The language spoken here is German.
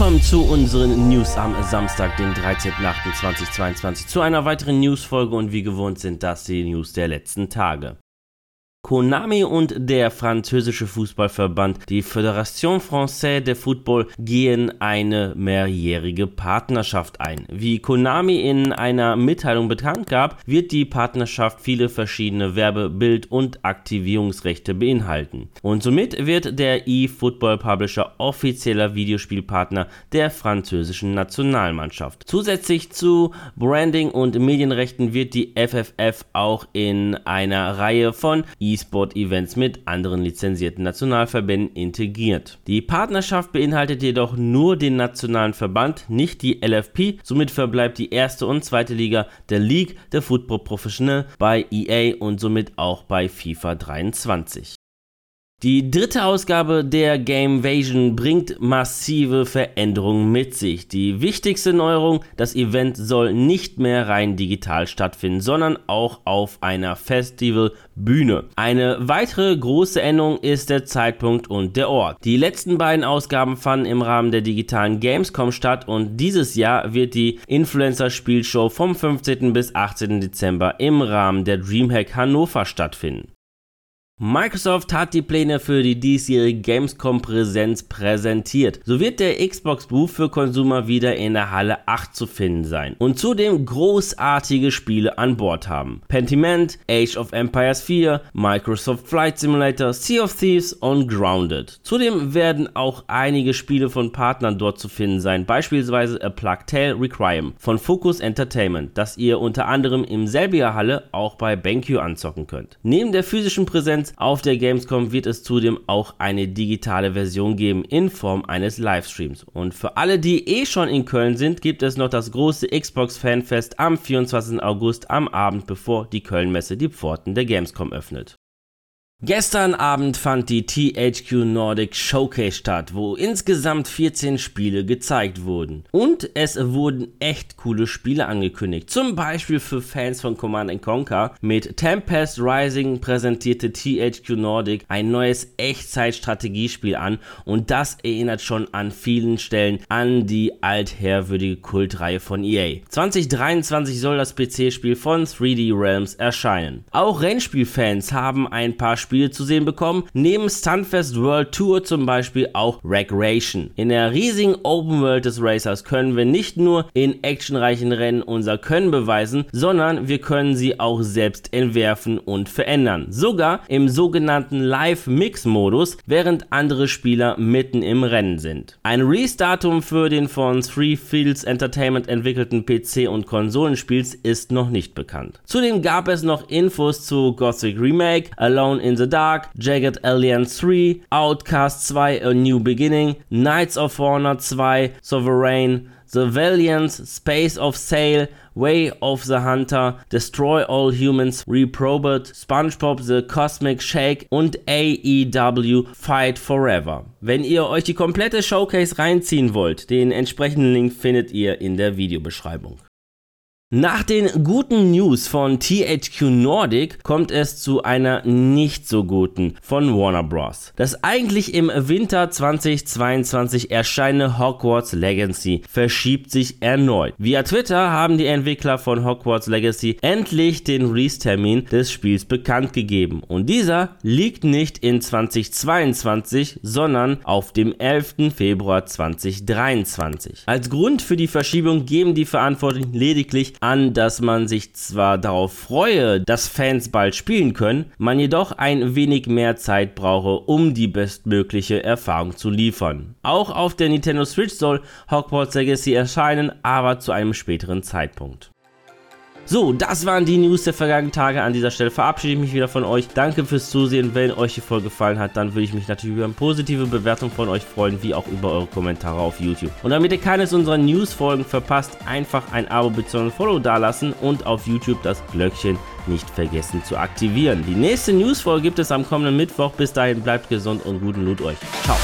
Willkommen zu unseren News am Samstag, den 13.08.2022, zu einer weiteren Newsfolge und wie gewohnt sind das die News der letzten Tage. Konami und der französische Fußballverband, die Fédération Française de Football, gehen eine mehrjährige Partnerschaft ein. Wie Konami in einer Mitteilung bekannt gab, wird die Partnerschaft viele verschiedene Werbe-, Bild- und Aktivierungsrechte beinhalten. Und somit wird der eFootball Publisher offizieller Videospielpartner der französischen Nationalmannschaft. Zusätzlich zu Branding und Medienrechten wird die FFF auch in einer Reihe von e E-Sport-Events mit anderen lizenzierten Nationalverbänden integriert. Die Partnerschaft beinhaltet jedoch nur den nationalen Verband, nicht die LFP, somit verbleibt die erste und zweite Liga der League der Football Professional bei EA und somit auch bei FIFA 23. Die dritte Ausgabe der Gamevasion bringt massive Veränderungen mit sich. Die wichtigste Neuerung, das Event soll nicht mehr rein digital stattfinden, sondern auch auf einer Festivalbühne. Eine weitere große Änderung ist der Zeitpunkt und der Ort. Die letzten beiden Ausgaben fanden im Rahmen der digitalen Gamescom statt und dieses Jahr wird die Influencer-Spielshow vom 15. bis 18. Dezember im Rahmen der Dreamhack Hannover stattfinden. Microsoft hat die Pläne für die diesjährige Gamescom-Präsenz präsentiert. So wird der Xbox Booth für Konsumer wieder in der Halle 8 zu finden sein und zudem großartige Spiele an Bord haben. Pentiment, Age of Empires 4, Microsoft Flight Simulator, Sea of Thieves und Grounded. Zudem werden auch einige Spiele von Partnern dort zu finden sein, beispielsweise A Plague Tale Requiem von Focus Entertainment, das ihr unter anderem im selbiger Halle auch bei BenQ anzocken könnt. Neben der physischen Präsenz auf der Gamescom wird es zudem auch eine digitale Version geben in Form eines Livestreams. Und für alle, die eh schon in Köln sind, gibt es noch das große Xbox Fanfest am 24. August am Abend, bevor die Kölnmesse die Pforten der Gamescom öffnet. Gestern Abend fand die THQ Nordic Showcase statt, wo insgesamt 14 Spiele gezeigt wurden. Und es wurden echt coole Spiele angekündigt. Zum Beispiel für Fans von Command Conquer. Mit Tempest Rising präsentierte THQ Nordic ein neues Echtzeit-Strategiespiel an und das erinnert schon an vielen Stellen an die altherwürdige Kultreihe von EA. 2023 soll das PC-Spiel von 3D Realms erscheinen. Auch Rennspielfans haben ein paar Spiele Spiele zu sehen bekommen. Neben Stunfest World Tour zum Beispiel auch Recreation. In der riesigen Open World des Racers können wir nicht nur in actionreichen Rennen unser Können beweisen, sondern wir können sie auch selbst entwerfen und verändern. Sogar im sogenannten Live-Mix-Modus, während andere Spieler mitten im Rennen sind. Ein Release-Datum für den von Three Fields Entertainment entwickelten PC- und Konsolenspiels ist noch nicht bekannt. Zudem gab es noch Infos zu Gothic Remake, Alone in the Dark, Jagged Alliance 3, Outcast 2 A New Beginning, Knights of Honor 2, Sovereign, The Valiant, Space of Sail, Way of the Hunter, Destroy All Humans, Reprobate, SpongeBob The Cosmic Shake und AEW Fight Forever. Wenn ihr euch die komplette Showcase reinziehen wollt, den entsprechenden Link findet ihr in der Videobeschreibung. Nach den guten News von THQ Nordic kommt es zu einer nicht so guten von Warner Bros. Das eigentlich im Winter 2022 erscheinende Hogwarts Legacy verschiebt sich erneut. Via Twitter haben die Entwickler von Hogwarts Legacy endlich den Release-Termin des Spiels bekannt gegeben und dieser liegt nicht in 2022, sondern auf dem 11. Februar 2023. Als Grund für die Verschiebung geben die Verantwortlichen lediglich an, dass man sich zwar darauf freue, dass Fans bald spielen können, man jedoch ein wenig mehr Zeit brauche, um die bestmögliche Erfahrung zu liefern. Auch auf der Nintendo Switch soll Hogwarts Legacy erscheinen, aber zu einem späteren Zeitpunkt. So, das waren die News der vergangenen Tage. An dieser Stelle verabschiede ich mich wieder von euch. Danke fürs Zusehen. Wenn euch die Folge gefallen hat, dann würde ich mich natürlich über eine positive Bewertung von euch freuen, wie auch über eure Kommentare auf YouTube. Und damit ihr keines unserer News-Folgen verpasst, einfach ein Abo bzw. ein Follow dalassen und auf YouTube das Glöckchen nicht vergessen zu aktivieren. Die nächste News-Folge gibt es am kommenden Mittwoch. Bis dahin bleibt gesund und guten Loot euch. Ciao.